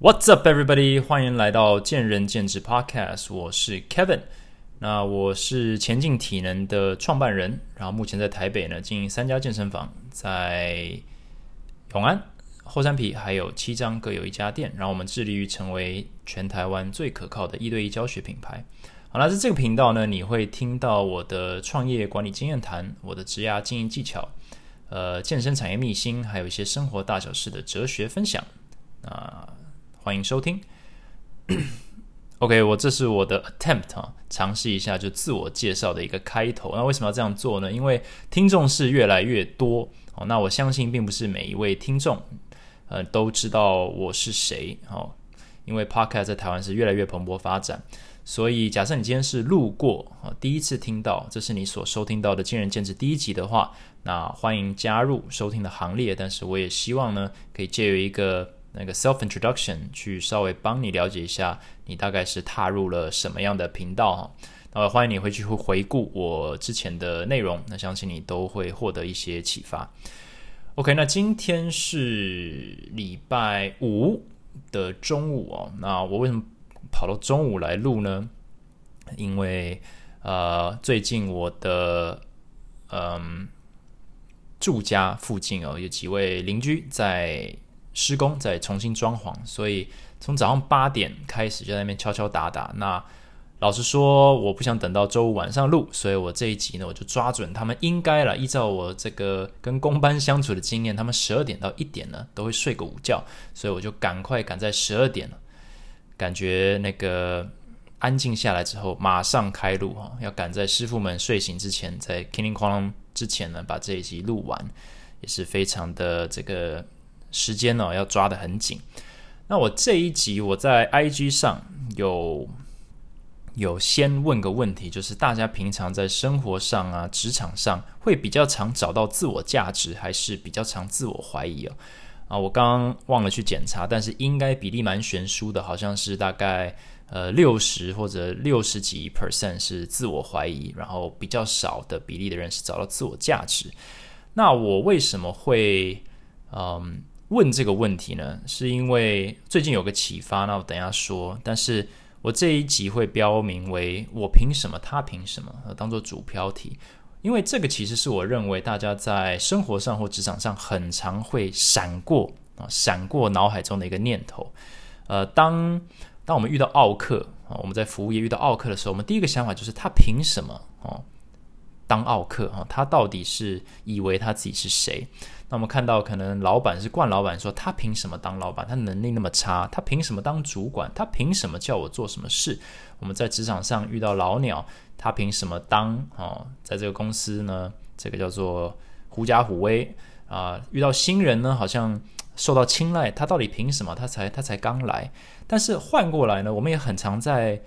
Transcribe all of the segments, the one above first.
What's up, everybody？欢迎来到见仁见智 Podcast，我是 Kevin。那我是前进体能的创办人，然后目前在台北呢经营三家健身房，在永安、后山皮还有七张各有一家店。然后我们致力于成为全台湾最可靠的一对一教学品牌。好了，在这个频道呢，你会听到我的创业管理经验谈，我的职涯经营技巧，呃，健身产业秘辛，还有一些生活大小事的哲学分享。啊。欢迎收听。OK，我这是我的 attempt 啊，尝试一下就自我介绍的一个开头。那为什么要这样做呢？因为听众是越来越多哦。那我相信并不是每一位听众呃都知道我是谁哦。因为 Podcast 在台湾是越来越蓬勃发展，所以假设你今天是路过啊，第一次听到这是你所收听到的见仁见智第一集的话，那欢迎加入收听的行列。但是我也希望呢，可以借由一个。那个 self introduction 去稍微帮你了解一下，你大概是踏入了什么样的频道哈。那欢迎你回去会回顾我之前的内容，那相信你都会获得一些启发。OK，那今天是礼拜五的中午哦。那我为什么跑到中午来录呢？因为呃，最近我的嗯住家附近哦，有几位邻居在。施工在重新装潢，所以从早上八点开始就在那边敲敲打打。那老实说，我不想等到周五晚上录，所以我这一集呢，我就抓准他们应该了。依照我这个跟工班相处的经验，他们十二点到一点呢都会睡个午觉，所以我就赶快赶在十二点，感觉那个安静下来之后，马上开录哈，要赶在师傅们睡醒之前，在 king 哐啷之前呢，把这一集录完，也是非常的这个。时间呢要抓得很紧。那我这一集我在 IG 上有有先问个问题，就是大家平常在生活上啊、职场上会比较常找到自我价值，还是比较常自我怀疑哦？啊，我刚刚忘了去检查，但是应该比例蛮悬殊的，好像是大概呃六十或者六十几 percent 是自我怀疑，然后比较少的比例的人是找到自我价值。那我为什么会嗯？问这个问题呢，是因为最近有个启发，那我等下说。但是我这一集会标明为“我凭什么，他凭什么”，当做主标题，因为这个其实是我认为大家在生活上或职场上很常会闪过啊，闪过脑海中的一个念头。呃，当当我们遇到奥克啊，我们在服务业遇到奥克的时候，我们第一个想法就是他凭什么哦当奥克啊？他到底是以为他自己是谁？那我们看到，可能老板是惯老板，说他凭什么当老板？他能力那么差，他凭什么当主管？他凭什么叫我做什么事？我们在职场上遇到老鸟，他凭什么当？哦，在这个公司呢，这个叫做狐假虎威啊。遇到新人呢，好像受到青睐，他到底凭什么？他才他才刚来，但是换过来呢，我们也很常在。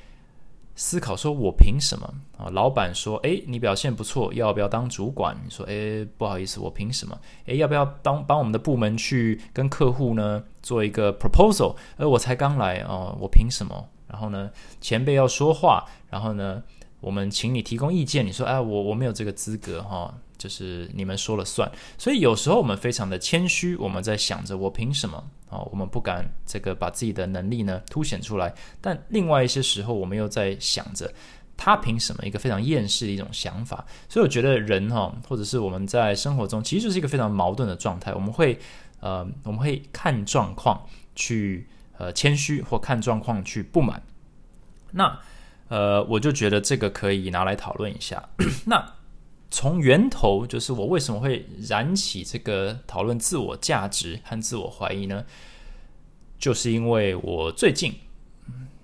思考说：“我凭什么啊？”老板说：“诶，你表现不错，要不要当主管？”你说：“诶，不好意思，我凭什么？诶，要不要当帮我们的部门去跟客户呢做一个 proposal？而我才刚来哦，我凭什么？然后呢，前辈要说话，然后呢，我们请你提供意见，你说：“哎，我我没有这个资格哈。”就是你们说了算，所以有时候我们非常的谦虚，我们在想着我凭什么啊？我们不敢这个把自己的能力呢凸显出来。但另外一些时候，我们又在想着他凭什么？一个非常厌世的一种想法。所以我觉得人哈，或者是我们在生活中，其实就是一个非常矛盾的状态。我们会呃，我们会看状况去呃谦虚，或看状况去不满。那呃，我就觉得这个可以拿来讨论一下。那从源头就是我为什么会燃起这个讨论自我价值和自我怀疑呢？就是因为我最近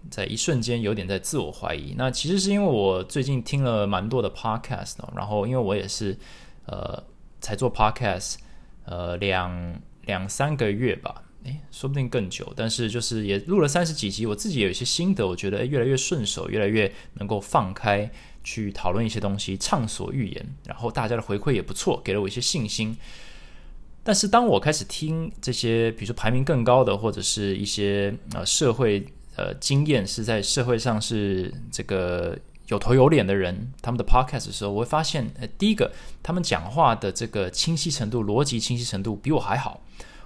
在一瞬间有点在自我怀疑。那其实是因为我最近听了蛮多的 podcast，然后因为我也是呃才做 podcast，呃两两三个月吧，诶，说不定更久。但是就是也录了三十几集，我自己有一些心得，我觉得越来越顺手，越来越能够放开。去讨论一些东西，畅所欲言，然后大家的回馈也不错，给了我一些信心。但是当我开始听这些，比如说排名更高的，或者是一些呃社会呃经验是在社会上是这个有头有脸的人，他们的 podcast 的时候，我会发现，呃，第一个，他们讲话的这个清晰程度、逻辑清晰程度比我还好，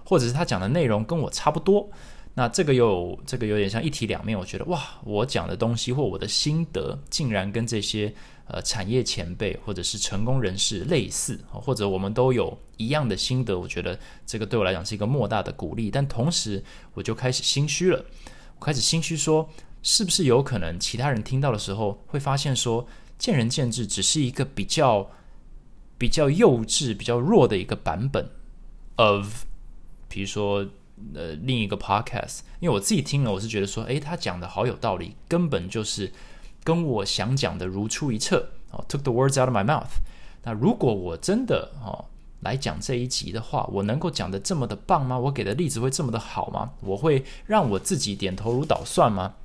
或者是他讲的内容跟我差不多。那这个有这个有点像一体两面，我觉得哇，我讲的东西或我的心得，竟然跟这些呃产业前辈或者是成功人士类似，或者我们都有一样的心得，我觉得这个对我来讲是一个莫大的鼓励。但同时，我就开始心虚了，我开始心虚说，是不是有可能其他人听到的时候会发现说，见仁见智只是一个比较比较幼稚、比较弱的一个版本 of，比如说。呃，另一个 podcast，因为我自己听了，我是觉得说，诶，他讲的好有道理，根本就是跟我想讲的如出一辙。哦，took the words out of my mouth。那如果我真的哦来讲这一集的话，我能够讲的这么的棒吗？我给的例子会这么的好吗？我会让我自己点头如捣蒜吗？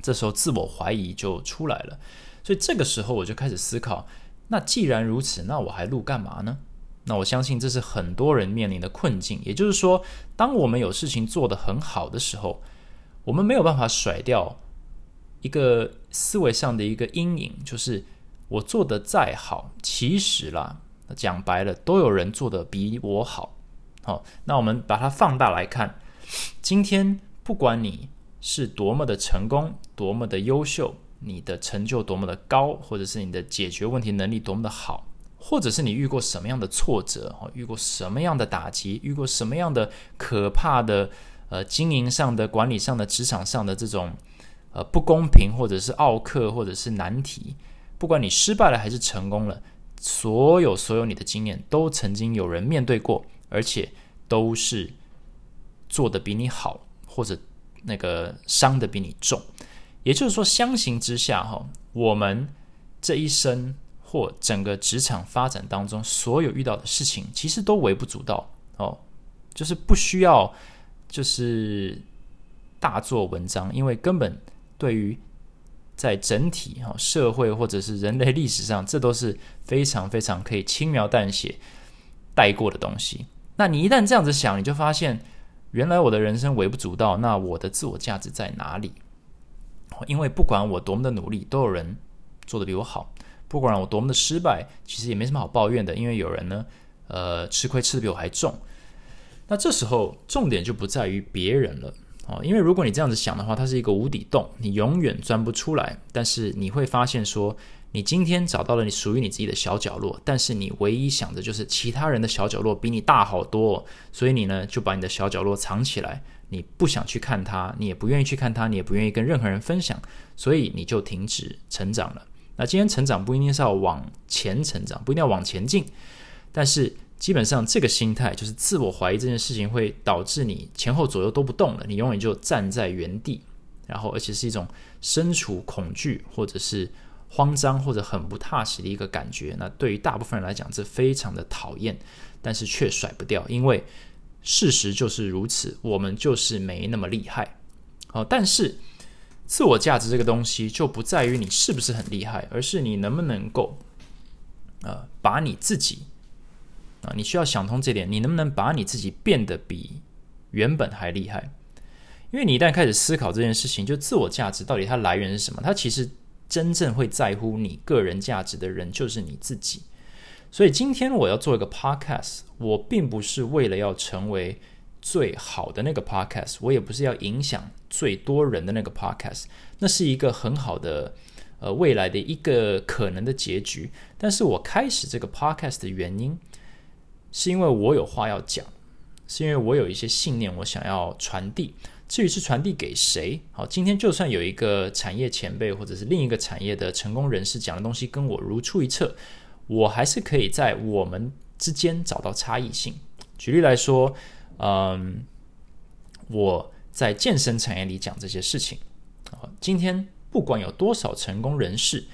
这时候自我怀疑就出来了。所以这个时候我就开始思考，那既然如此，那我还录干嘛呢？那我相信这是很多人面临的困境，也就是说，当我们有事情做得很好的时候，我们没有办法甩掉一个思维上的一个阴影，就是我做的再好，其实啦，讲白了，都有人做的比我好。好，那我们把它放大来看，今天不管你是多么的成功，多么的优秀，你的成就多么的高，或者是你的解决问题能力多么的好。或者是你遇过什么样的挫折，哦，遇过什么样的打击，遇过什么样的可怕的呃经营上的、管理上的、职场上的这种呃不公平，或者是奥克，或者是难题，不管你失败了还是成功了，所有所有你的经验都曾经有人面对过，而且都是做的比你好，或者那个伤的比你重。也就是说，相形之下，哈，我们这一生。或整个职场发展当中，所有遇到的事情，其实都微不足道哦，就是不需要就是大做文章，因为根本对于在整体哈社会或者是人类历史上，这都是非常非常可以轻描淡写带过的东西。那你一旦这样子想，你就发现原来我的人生微不足道，那我的自我价值在哪里？因为不管我多么的努力，都有人做的比我好。不管我多么的失败，其实也没什么好抱怨的，因为有人呢，呃，吃亏吃的比我还重。那这时候重点就不在于别人了哦，因为如果你这样子想的话，它是一个无底洞，你永远钻不出来。但是你会发现说，你今天找到了你属于你自己的小角落，但是你唯一想的就是其他人的小角落比你大好多，所以你呢就把你的小角落藏起来，你不想去看它，你也不愿意去看它，你也不愿意跟任何人分享，所以你就停止成长了。那今天成长不一定是要往前成长，不一定要往前进，但是基本上这个心态就是自我怀疑这件事情会导致你前后左右都不动了，你永远就站在原地，然后而且是一种身处恐惧或者是慌张或者很不踏实的一个感觉。那对于大部分人来讲，这非常的讨厌，但是却甩不掉，因为事实就是如此，我们就是没那么厉害。好，但是。自我价值这个东西就不在于你是不是很厉害，而是你能不能够，呃，把你自己啊，你需要想通这点，你能不能把你自己变得比原本还厉害？因为你一旦开始思考这件事情，就自我价值到底它来源是什么？它其实真正会在乎你个人价值的人就是你自己。所以今天我要做一个 podcast，我并不是为了要成为。最好的那个 podcast，我也不是要影响最多人的那个 podcast，那是一个很好的呃未来的一个可能的结局。但是我开始这个 podcast 的原因，是因为我有话要讲，是因为我有一些信念我想要传递。至于是传递给谁，好，今天就算有一个产业前辈或者是另一个产业的成功人士讲的东西跟我如出一辙，我还是可以在我们之间找到差异性。举例来说。嗯，我在健身产业里讲这些事情。今天不管有多少成功人士，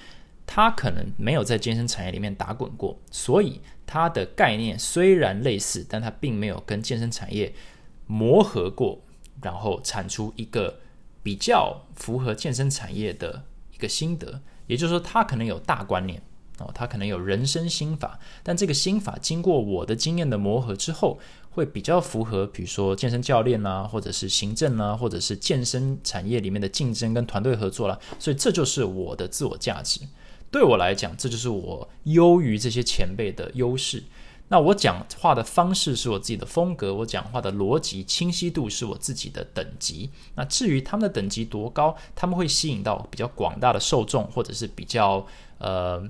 他可能没有在健身产业里面打滚过，所以他的概念虽然类似，但他并没有跟健身产业磨合过，然后产出一个比较符合健身产业的一个心得。也就是说，他可能有大观念哦，他可能有人生心法，但这个心法经过我的经验的磨合之后。会比较符合，比如说健身教练啦，或者是行政啦，或者是健身产业里面的竞争跟团队合作啦。所以这就是我的自我价值。对我来讲，这就是我优于这些前辈的优势。那我讲话的方式是我自己的风格，我讲话的逻辑清晰度是我自己的等级。那至于他们的等级多高，他们会吸引到比较广大的受众，或者是比较呃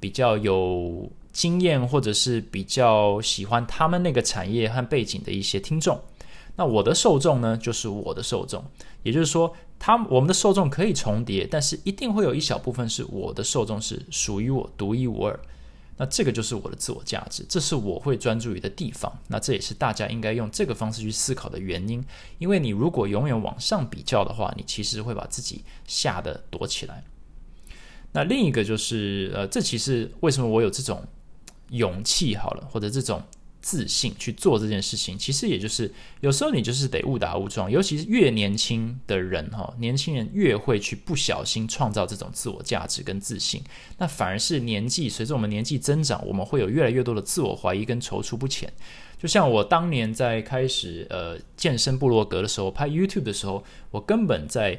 比较有经验，或者是比较喜欢他们那个产业和背景的一些听众。那我的受众呢，就是我的受众，也就是说，他我们的受众可以重叠，但是一定会有一小部分是我的受众是属于我独一无二。那这个就是我的自我价值，这是我会专注于的地方。那这也是大家应该用这个方式去思考的原因。因为你如果永远往上比较的话，你其实会把自己吓得躲起来。那另一个就是，呃，这其实为什么我有这种勇气好了，或者这种。自信去做这件事情，其实也就是有时候你就是得误打误撞，尤其是越年轻的人哈，年轻人越会去不小心创造这种自我价值跟自信。那反而是年纪随着我们年纪增长，我们会有越来越多的自我怀疑跟踌躇不前。就像我当年在开始呃健身部落格的时候，拍 YouTube 的时候，我根本在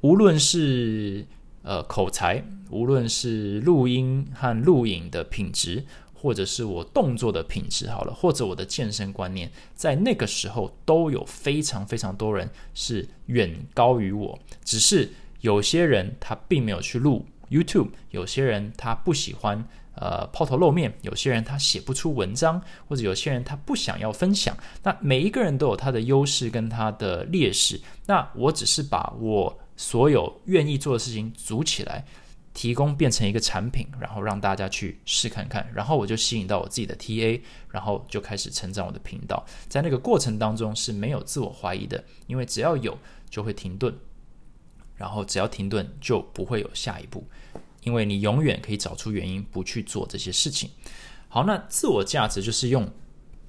无论是呃口才，无论是录音和录影的品质。或者是我动作的品质好了，或者我的健身观念，在那个时候都有非常非常多人是远高于我。只是有些人他并没有去录 YouTube，有些人他不喜欢呃抛头露面，有些人他写不出文章，或者有些人他不想要分享。那每一个人都有他的优势跟他的劣势。那我只是把我所有愿意做的事情组起来。提供变成一个产品，然后让大家去试看看，然后我就吸引到我自己的 TA，然后就开始成长我的频道。在那个过程当中是没有自我怀疑的，因为只要有就会停顿，然后只要停顿就不会有下一步，因为你永远可以找出原因不去做这些事情。好，那自我价值就是用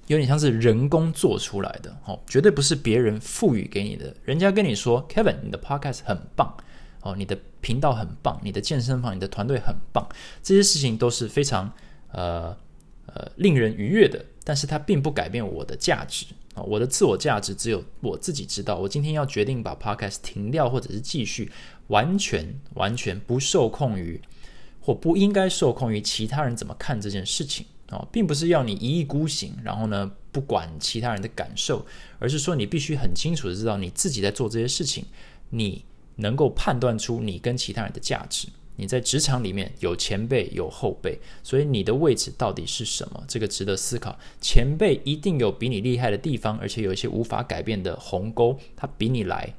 有点像是人工做出来的，哦，绝对不是别人赋予给你的。人家跟你说，Kevin，你的 Podcast 很棒。哦，你的频道很棒，你的健身房、你的团队很棒，这些事情都是非常呃呃令人愉悦的。但是它并不改变我的价值啊，我的自我价值只有我自己知道。我今天要决定把 Podcast 停掉，或者是继续，完全完全不受控于或不应该受控于其他人怎么看这件事情啊，并不是要你一意孤行，然后呢不管其他人的感受，而是说你必须很清楚的知道你自己在做这些事情，你。能够判断出你跟其他人的价值。你在职场里面有前辈有后辈，所以你的位置到底是什么？这个值得思考。前辈一定有比你厉害的地方，而且有一些无法改变的鸿沟。他比你来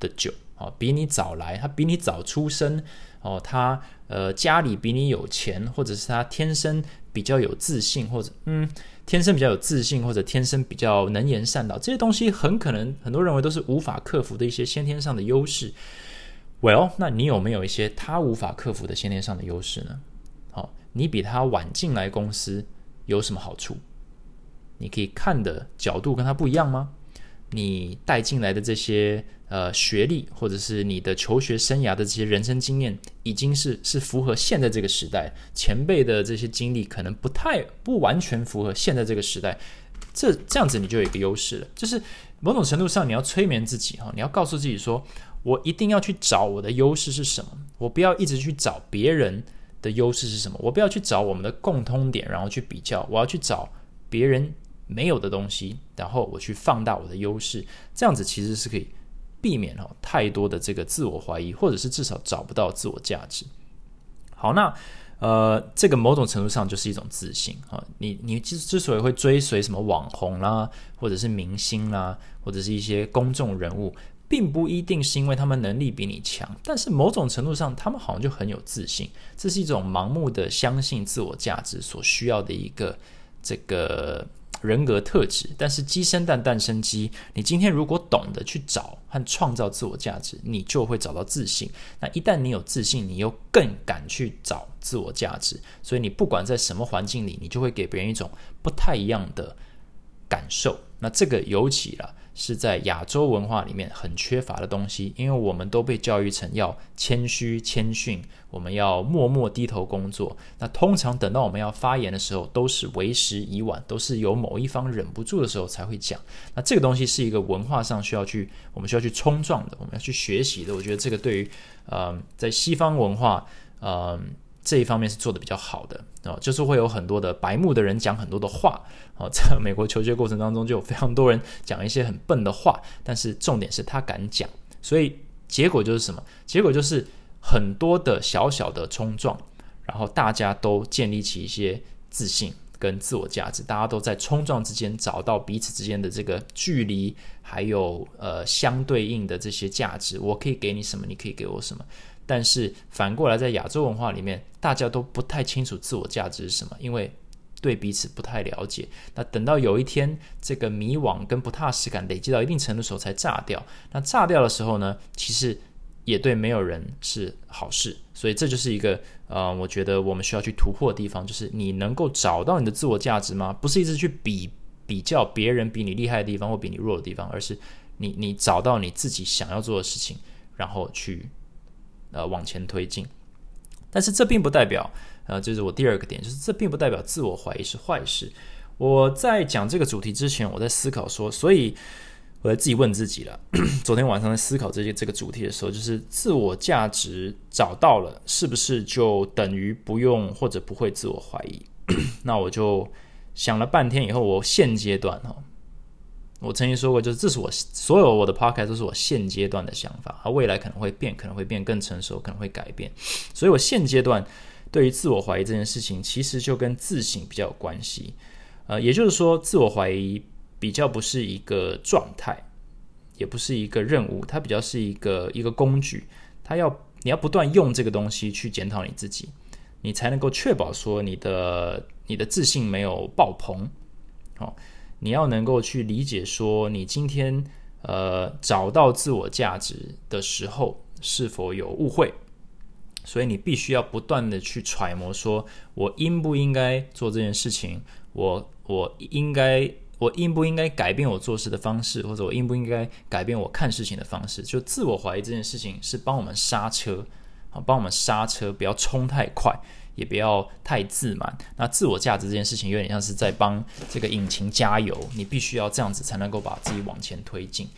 的久，哦，比你早来，他比你早出生，哦，他呃家里比你有钱，或者是他天生比较有自信，或者嗯。天生比较有自信，或者天生比较能言善道，这些东西很可能很多认为都是无法克服的一些先天上的优势。Well，那你有没有一些他无法克服的先天上的优势呢？好，你比他晚进来公司有什么好处？你可以看的角度跟他不一样吗？你带进来的这些呃学历，或者是你的求学生涯的这些人生经验，已经是是符合现在这个时代前辈的这些经历，可能不太不完全符合现在这个时代。这这样子你就有一个优势了，就是某种程度上你要催眠自己哈，你要告诉自己说，我一定要去找我的优势是什么，我不要一直去找别人的优势是什么，我不要去找我们的共通点，然后去比较，我要去找别人。没有的东西，然后我去放大我的优势，这样子其实是可以避免哦太多的这个自我怀疑，或者是至少找不到自我价值。好，那呃，这个某种程度上就是一种自信啊。你你之之所以会追随什么网红啦，或者是明星啦，或者是一些公众人物，并不一定是因为他们能力比你强，但是某种程度上他们好像就很有自信。这是一种盲目的相信自我价值所需要的一个这个。人格特质，但是鸡生蛋，蛋生鸡。你今天如果懂得去找和创造自我价值，你就会找到自信。那一旦你有自信，你又更敢去找自我价值。所以你不管在什么环境里，你就会给别人一种不太一样的感受。那这个尤其了。是在亚洲文化里面很缺乏的东西，因为我们都被教育成要谦虚谦逊，我们要默默低头工作。那通常等到我们要发言的时候，都是为时已晚，都是有某一方忍不住的时候才会讲。那这个东西是一个文化上需要去，我们需要去冲撞的，我们要去学习的。我觉得这个对于呃，在西方文化，呃，这一方面是做的比较好的啊，就是会有很多的白目的人讲很多的话啊，在美国求学过程当中就有非常多人讲一些很笨的话，但是重点是他敢讲，所以结果就是什么？结果就是很多的小小的冲撞，然后大家都建立起一些自信跟自我价值，大家都在冲撞之间找到彼此之间的这个距离，还有呃相对应的这些价值，我可以给你什么，你可以给我什么。但是反过来，在亚洲文化里面，大家都不太清楚自我价值是什么，因为对彼此不太了解。那等到有一天，这个迷惘跟不踏实感累积到一定程度的时候，才炸掉。那炸掉的时候呢，其实也对没有人是好事。所以这就是一个呃，我觉得我们需要去突破的地方，就是你能够找到你的自我价值吗？不是一直去比比较别人比你厉害的地方或比你弱的地方，而是你你找到你自己想要做的事情，然后去。呃，往前推进，但是这并不代表，呃，这是我第二个点，就是这并不代表自我怀疑是坏事。我在讲这个主题之前，我在思考说，所以我在自己问自己了。昨天晚上在思考这些这个主题的时候，就是自我价值找到了，是不是就等于不用或者不会自我怀疑？那我就想了半天以后，我现阶段哈。我曾经说过，就是这是我所有我的 podcast 都是我现阶段的想法，而未来可能会变，可能会变更成熟，可能会改变。所以我现阶段对于自我怀疑这件事情，其实就跟自省比较有关系。呃，也就是说，自我怀疑比较不是一个状态，也不是一个任务，它比较是一个一个工具。它要你要不断用这个东西去检讨你自己，你才能够确保说你的你的自信没有爆棚。好。你要能够去理解，说你今天呃找到自我价值的时候是否有误会，所以你必须要不断的去揣摩，说我应不应该做这件事情，我我应该我应不应该改变我做事的方式，或者我应不应该改变我看事情的方式？就自我怀疑这件事情是帮我们刹车，啊，帮我们刹车，不要冲太快。也不要太自满。那自我价值这件事情有点像是在帮这个引擎加油，你必须要这样子才能够把自己往前推进。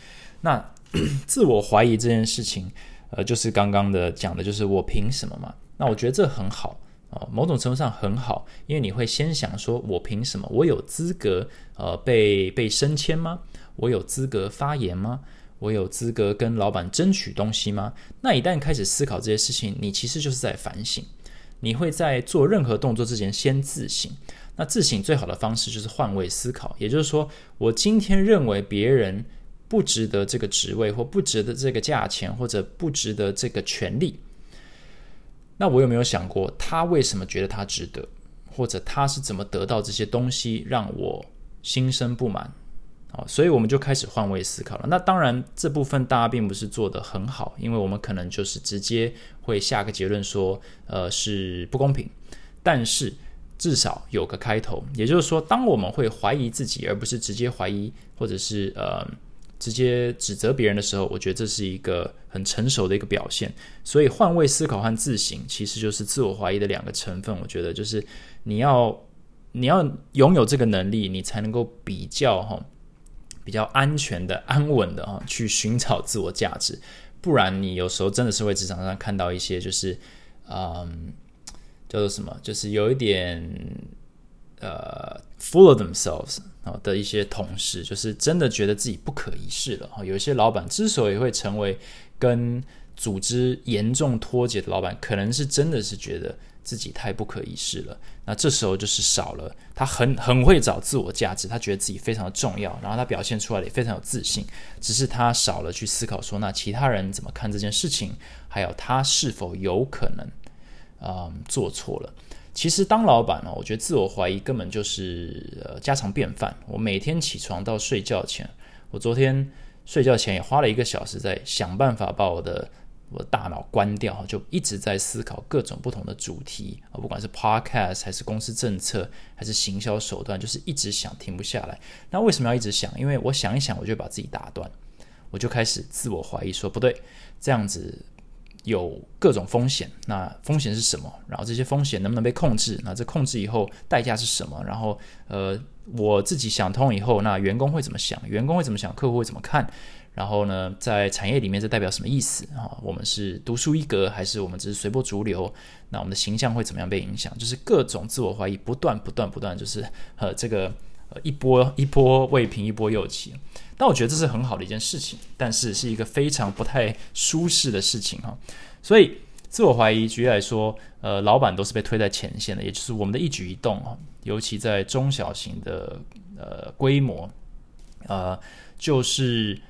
那 自我怀疑这件事情，呃，就是刚刚的讲的，就是我凭什么嘛？那我觉得这很好啊，某种程度上很好，因为你会先想说，我凭什么？我有资格呃被被升迁吗？我有资格发言吗？我有资格跟老板争取东西吗？那一旦开始思考这些事情，你其实就是在反省。你会在做任何动作之前先自省。那自省最好的方式就是换位思考，也就是说，我今天认为别人不值得这个职位，或不值得这个价钱，或者不值得这个权利。那我有没有想过，他为什么觉得他值得，或者他是怎么得到这些东西，让我心生不满？啊，所以我们就开始换位思考了。那当然，这部分大家并不是做得很好，因为我们可能就是直接会下个结论说，呃，是不公平。但是至少有个开头，也就是说，当我们会怀疑自己，而不是直接怀疑，或者是呃直接指责别人的时候，我觉得这是一个很成熟的一个表现。所以换位思考和自省其实就是自我怀疑的两个成分。我觉得就是你要你要拥有这个能力，你才能够比较哈。比较安全的、安稳的 啊，去寻找自我价值，不然你有时候真的是会职场上看到一些就是，嗯，叫做什么，就是有一点呃，full of themselves 啊的一些同事，就是真的觉得自己不可一世了啊。有一些老板之所以会成为跟组织严重脱节的老板，可能是真的是觉得。自己太不可一世了，那这时候就是少了他很很会找自我价值，他觉得自己非常的重要，然后他表现出来的也非常有自信，只是他少了去思考说，那其他人怎么看这件事情，还有他是否有可能啊做错了。其实当老板呢，我觉得自我怀疑根本就是呃家常便饭。我每天起床到睡觉前，我昨天睡觉前也花了一个小时在想办法把我的。我的大脑关掉，就一直在思考各种不同的主题啊，不管是 podcast 还是公司政策，还是行销手段，就是一直想，停不下来。那为什么要一直想？因为我想一想，我就把自己打断，我就开始自我怀疑，说不对，这样子有各种风险，那风险是什么？然后这些风险能不能被控制？那这控制以后代价是什么？然后呃，我自己想通以后，那员工会怎么想？员工会怎么想？客户会怎么看？然后呢，在产业里面这代表什么意思啊？我们是独树一格，还是我们只是随波逐流？那我们的形象会怎么样被影响？就是各种自我怀疑不断、不断、不断，就是呃这个呃一波一波未平一波又起。但我觉得这是很好的一件事情，但是是一个非常不太舒适的事情哈。所以自我怀疑，举例来说，呃，老板都是被推在前线的，也就是我们的一举一动啊，尤其在中小型的呃规模，呃，就是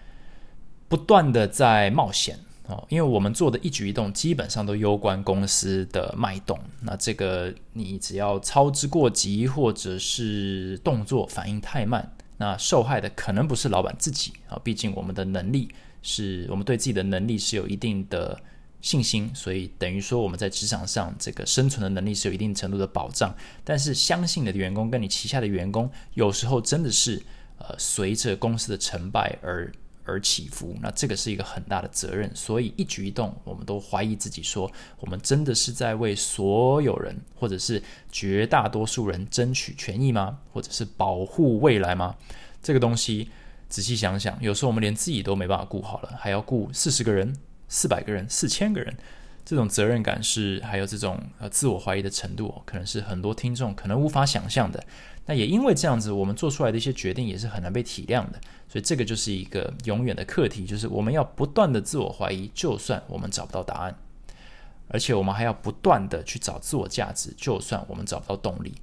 不断的在冒险哦，因为我们做的一举一动基本上都攸关公司的脉动。那这个你只要操之过急，或者是动作反应太慢。那受害的可能不是老板自己啊，毕竟我们的能力是我们对自己的能力是有一定的信心，所以等于说我们在职场上这个生存的能力是有一定程度的保障。但是相信你的员工跟你旗下的员工，有时候真的是呃随着公司的成败而。而起伏，那这个是一个很大的责任，所以一举一动，我们都怀疑自己，说我们真的是在为所有人，或者是绝大多数人争取权益吗？或者是保护未来吗？这个东西仔细想想，有时候我们连自己都没办法顾好了，还要顾四十个人、四百个人、四千个人，这种责任感是，还有这种呃自我怀疑的程度，可能是很多听众可能无法想象的。那也因为这样子，我们做出来的一些决定也是很难被体谅的。所以这个就是一个永远的课题，就是我们要不断的自我怀疑，就算我们找不到答案，而且我们还要不断的去找自我价值，就算我们找不到动力，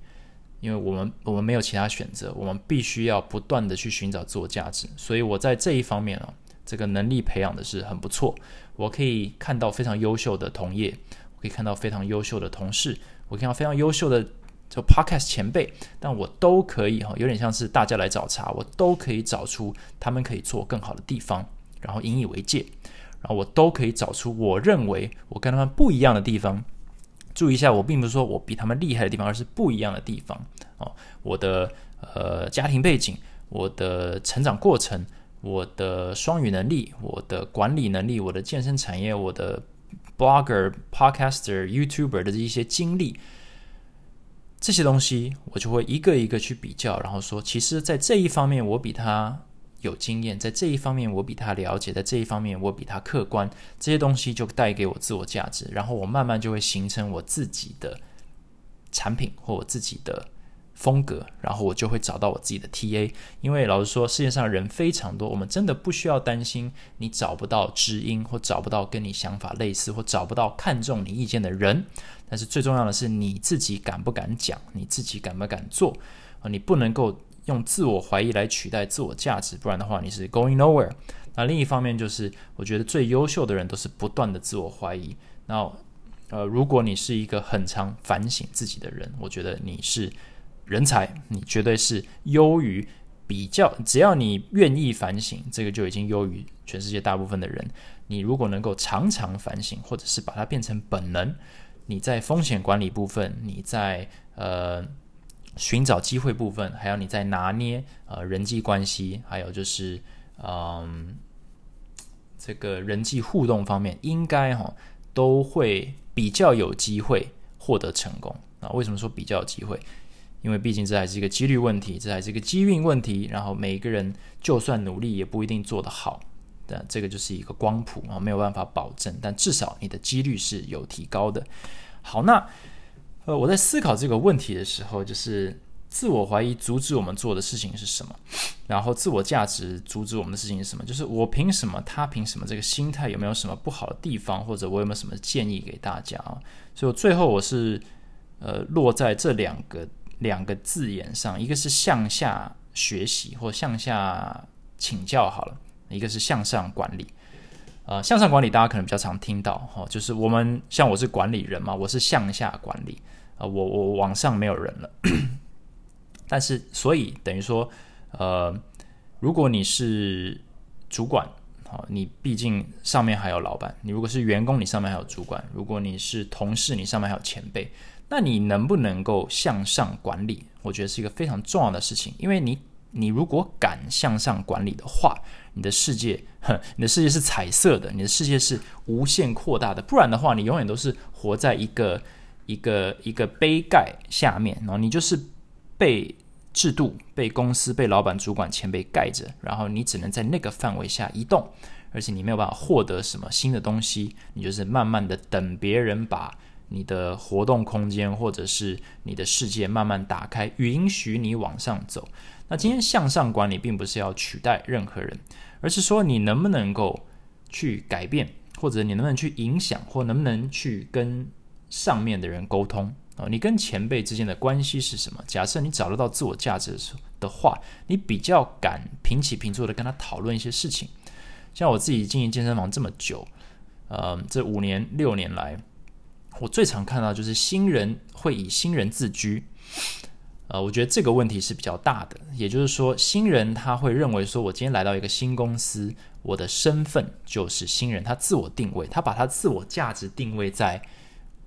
因为我们我们没有其他选择，我们必须要不断的去寻找自我价值。所以我在这一方面啊，这个能力培养的是很不错，我可以看到非常优秀的同业，我可以看到非常优秀的同事，我看到非常优秀的。就 Podcast 前辈，但我都可以哈，有点像是大家来找茬，我都可以找出他们可以做更好的地方，然后引以为戒，然后我都可以找出我认为我跟他们不一样的地方。注意一下，我并不是说我比他们厉害的地方，而是不一样的地方哦。我的呃家庭背景，我的成长过程，我的双语能力，我的管理能力，我的健身产业，我的 Blogger、Podcaster、YouTuber 的这一些经历。这些东西我就会一个一个去比较，然后说，其实，在这一方面我比他有经验，在这一方面我比他了解，在这一方面我比他客观，这些东西就带给我自我价值，然后我慢慢就会形成我自己的产品或我自己的风格，然后我就会找到我自己的 TA。因为老实说，世界上人非常多，我们真的不需要担心你找不到知音，或找不到跟你想法类似，或找不到看中你意见的人。但是最重要的是你自己敢不敢讲，你自己敢不敢做啊？你不能够用自我怀疑来取代自我价值，不然的话你是 going nowhere。那另一方面就是，我觉得最优秀的人都是不断的自我怀疑。那呃，如果你是一个很常反省自己的人，我觉得你是人才，你绝对是优于比较。只要你愿意反省，这个就已经优于全世界大部分的人。你如果能够常常反省，或者是把它变成本能。你在风险管理部分，你在呃寻找机会部分，还有你在拿捏呃人际关系，还有就是嗯这个人际互动方面，应该哈都会比较有机会获得成功啊。为什么说比较有机会？因为毕竟这还是一个几率问题，这还是一个机运问题。然后每一个人就算努力，也不一定做得好。的这个就是一个光谱啊，没有办法保证，但至少你的几率是有提高的。好，那呃，我在思考这个问题的时候，就是自我怀疑阻止我们做的事情是什么？然后自我价值阻止我们的事情是什么？就是我凭什么，他凭什么？这个心态有没有什么不好的地方？或者我有没有什么建议给大家啊？所以我最后我是呃落在这两个两个字眼上，一个是向下学习或向下请教好了。一个是向上管理，呃，向上管理大家可能比较常听到哈，就是我们像我是管理人嘛，我是向下管理啊，我我往上没有人了，但是所以等于说，呃，如果你是主管，好，你毕竟上面还有老板，你如果是员工，你上面还有主管，如果你是同事，你上面还有前辈，那你能不能够向上管理？我觉得是一个非常重要的事情，因为你。你如果敢向上管理的话，你的世界，哼你的世界是彩色的，你的世界是无限扩大的。不然的话，你永远都是活在一个一个一个杯盖下面，然后你就是被制度、被公司、被老板、主管、前辈盖着，然后你只能在那个范围下移动，而且你没有办法获得什么新的东西，你就是慢慢的等别人把。你的活动空间，或者是你的世界慢慢打开，允许你往上走。那今天向上管理，并不是要取代任何人，而是说你能不能够去改变，或者你能不能去影响，或能不能去跟上面的人沟通啊？你跟前辈之间的关系是什么？假设你找得到自我价值的时候的话，你比较敢平起平坐的跟他讨论一些事情。像我自己经营健身房这么久，呃，这五年六年来。我最常看到就是新人会以新人自居，呃，我觉得这个问题是比较大的。也就是说，新人他会认为说，我今天来到一个新公司，我的身份就是新人，他自我定位，他把他自我价值定位在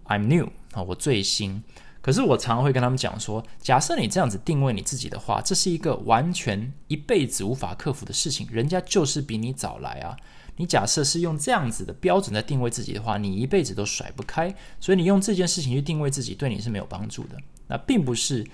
I'm new 啊，我最新。可是我常常会跟他们讲说，假设你这样子定位你自己的话，这是一个完全一辈子无法克服的事情，人家就是比你早来啊。你假设是用这样子的标准在定位自己的话，你一辈子都甩不开。所以你用这件事情去定位自己，对你是没有帮助的。那并不是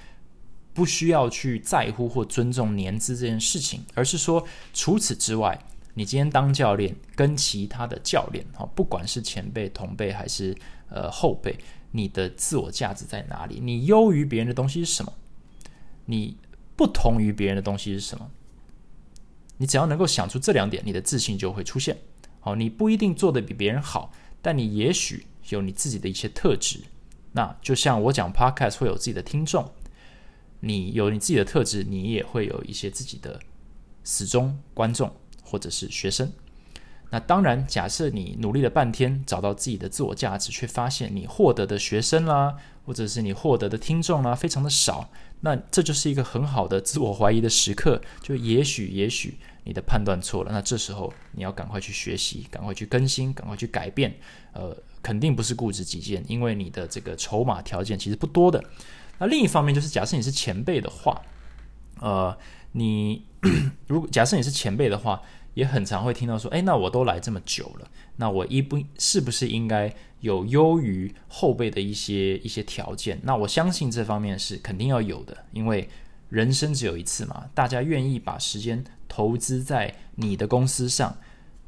不需要去在乎或尊重年资这件事情，而是说除此之外，你今天当教练跟其他的教练，哈，不管是前辈、同辈还是呃后辈，你的自我价值在哪里？你优于别人的东西是什么？你不同于别人的东西是什么？你只要能够想出这两点，你的自信就会出现。好，你不一定做的比别人好，但你也许有你自己的一些特质。那就像我讲 podcast 会有自己的听众，你有你自己的特质，你也会有一些自己的死忠观众或者是学生。那当然，假设你努力了半天，找到自己的自我价值，却发现你获得的学生啦，或者是你获得的听众啦，非常的少，那这就是一个很好的自我怀疑的时刻。就也许，也许你的判断错了，那这时候你要赶快去学习，赶快去更新，赶快去改变。呃，肯定不是固执己见，因为你的这个筹码条件其实不多的。那另一方面就是，假设你是前辈的话，呃，你 如果假设你是前辈的话。也很常会听到说，哎，那我都来这么久了，那我一不是不是应该有优于后辈的一些一些条件？那我相信这方面是肯定要有的，因为人生只有一次嘛，大家愿意把时间投资在你的公司上，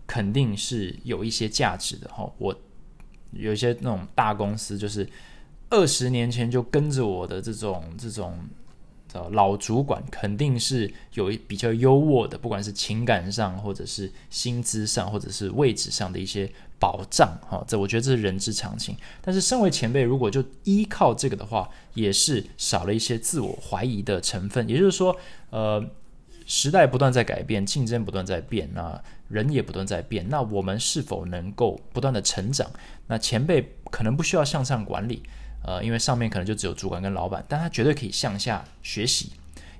肯定是有一些价值的哈。我有一些那种大公司，就是二十年前就跟着我的这种这种。老主管肯定是有一比较优渥的，不管是情感上，或者是薪资上，或者是位置上的一些保障，哈，这我觉得这是人之常情。但是身为前辈，如果就依靠这个的话，也是少了一些自我怀疑的成分。也就是说，呃，时代不断在改变，竞争不断在变，那人也不断在变，那我们是否能够不断的成长？那前辈可能不需要向上管理。呃，因为上面可能就只有主管跟老板，但他绝对可以向下学习，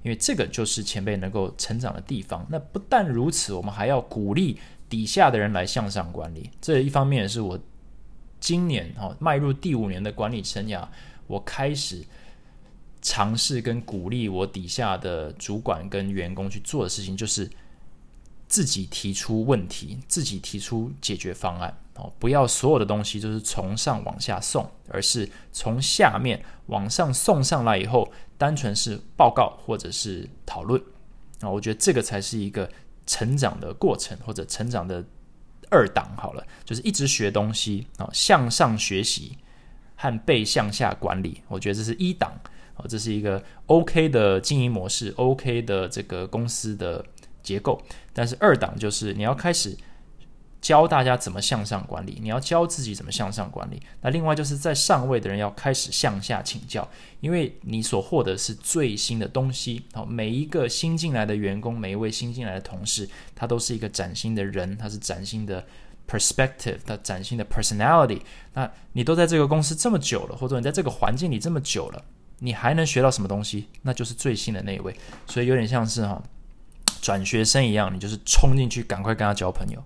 因为这个就是前辈能够成长的地方。那不但如此，我们还要鼓励底下的人来向上管理。这一方面是我今年哈迈入第五年的管理生涯，我开始尝试跟鼓励我底下的主管跟员工去做的事情，就是自己提出问题，自己提出解决方案。哦，不要所有的东西都是从上往下送，而是从下面往上送上来以后，单纯是报告或者是讨论。啊，我觉得这个才是一个成长的过程，或者成长的二档。好了，就是一直学东西啊，向上学习和被向下管理。我觉得这是一档啊，这是一个 OK 的经营模式，OK 的这个公司的结构。但是二档就是你要开始。教大家怎么向上管理，你要教自己怎么向上管理。那另外就是在上位的人要开始向下请教，因为你所获得是最新的东西。好，每一个新进来的员工，每一位新进来的同事，他都是一个崭新的人，他是崭新的 perspective，他崭新的 personality。那你都在这个公司这么久了，或者你在这个环境里这么久了，你还能学到什么东西？那就是最新的那一位。所以有点像是哈转学生一样，你就是冲进去，赶快跟他交朋友。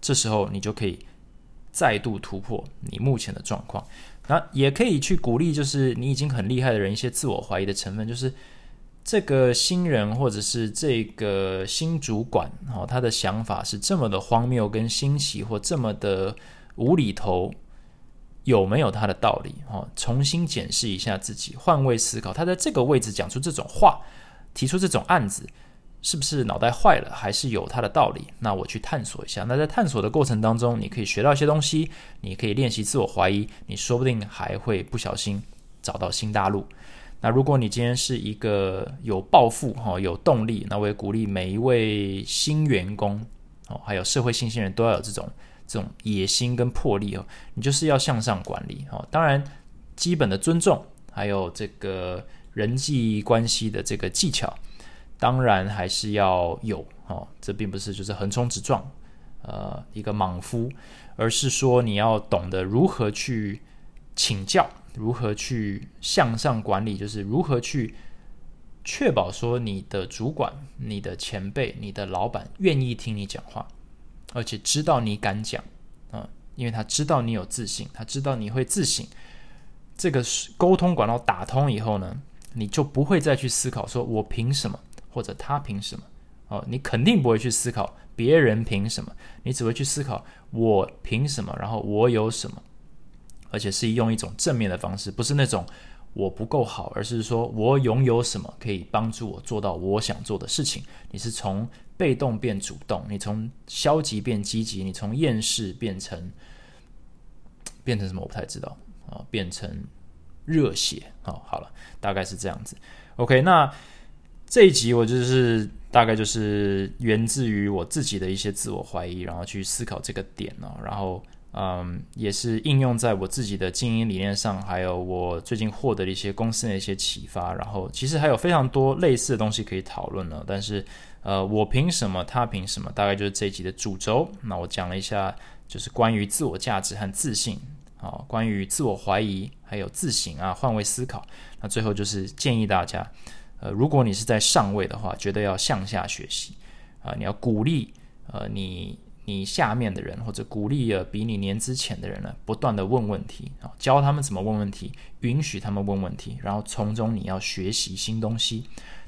这时候你就可以再度突破你目前的状况，那也可以去鼓励，就是你已经很厉害的人一些自我怀疑的成分，就是这个新人或者是这个新主管哦，他的想法是这么的荒谬跟新奇，或这么的无厘头，有没有他的道理？哦，重新检视一下自己，换位思考，他在这个位置讲出这种话，提出这种案子，是不是脑袋坏了，还是有他的道理？那我去探索一下。那在探索的过程当中，你可以学到一些东西，你可以练习自我怀疑，你说不定还会不小心找到新大陆。那如果你今天是一个有抱负哈、有动力，那我也鼓励每一位新员工哦，还有社会新鲜人都要有这种这种野心跟魄力哦。你就是要向上管理哦。当然，基本的尊重，还有这个人际关系的这个技巧，当然还是要有哦。这并不是就是横冲直撞，呃，一个莽夫，而是说你要懂得如何去请教。如何去向上管理？就是如何去确保说你的主管、你的前辈、你的老板愿意听你讲话，而且知道你敢讲啊，因为他知道你有自信，他知道你会自省。这个沟通管道打通以后呢，你就不会再去思考说我凭什么或者他凭什么哦，你肯定不会去思考别人凭什么，你只会去思考我凭什么，然后我有什么。而且是用一种正面的方式，不是那种我不够好，而是说我拥有什么可以帮助我做到我想做的事情。你是从被动变主动，你从消极变积极，你从厌世变成 变成什么？我不太知道啊，变成热血哦。好了，大概是这样子。OK，那这一集我就是大概就是源自于我自己的一些自我怀疑，然后去思考这个点呢，然后。嗯，也是应用在我自己的经营理念上，还有我最近获得的一些公司的一些启发。然后，其实还有非常多类似的东西可以讨论呢。但是，呃，我凭什么？他凭什么？大概就是这一集的主轴。那我讲了一下，就是关于自我价值和自信，啊，关于自我怀疑，还有自省啊，换位思考。那最后就是建议大家，呃，如果你是在上位的话，绝对要向下学习啊，你要鼓励，呃，你。你下面的人，或者鼓励了比你年资浅的人呢，不断的问问题啊，教他们怎么问问题，允许他们问问题，然后从中你要学习新东西。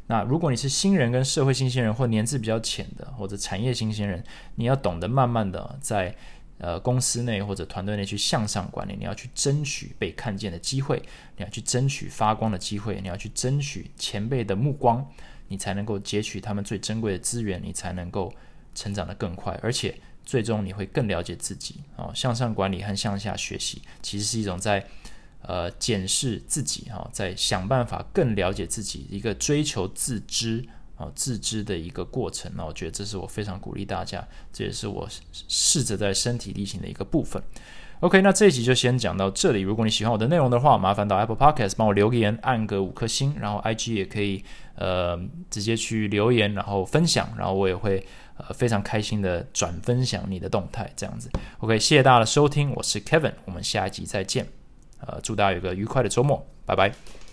那如果你是新人跟社会新鲜人，或年资比较浅的，或者产业新鲜人，你要懂得慢慢的在呃公司内或者团队内去向上管理，你要去争取被看见的机会，你要去争取发光的机会，你要去争取前辈的目光，你才能够截取他们最珍贵的资源，你才能够。成长的更快，而且最终你会更了解自己啊。向上管理和向下学习，其实是一种在呃检视自己哈，在想办法更了解自己一个追求自知啊自知的一个过程。那我觉得这是我非常鼓励大家，这也是我试着在身体力行的一个部分。OK，那这一集就先讲到这里。如果你喜欢我的内容的话，麻烦到 Apple Podcast 帮我留言，按个五颗星，然后 IG 也可以呃直接去留言，然后分享，然后我也会。呃，非常开心的转分享你的动态，这样子。OK，谢谢大家的收听，我是 Kevin，我们下一集再见。呃，祝大家有个愉快的周末，拜拜。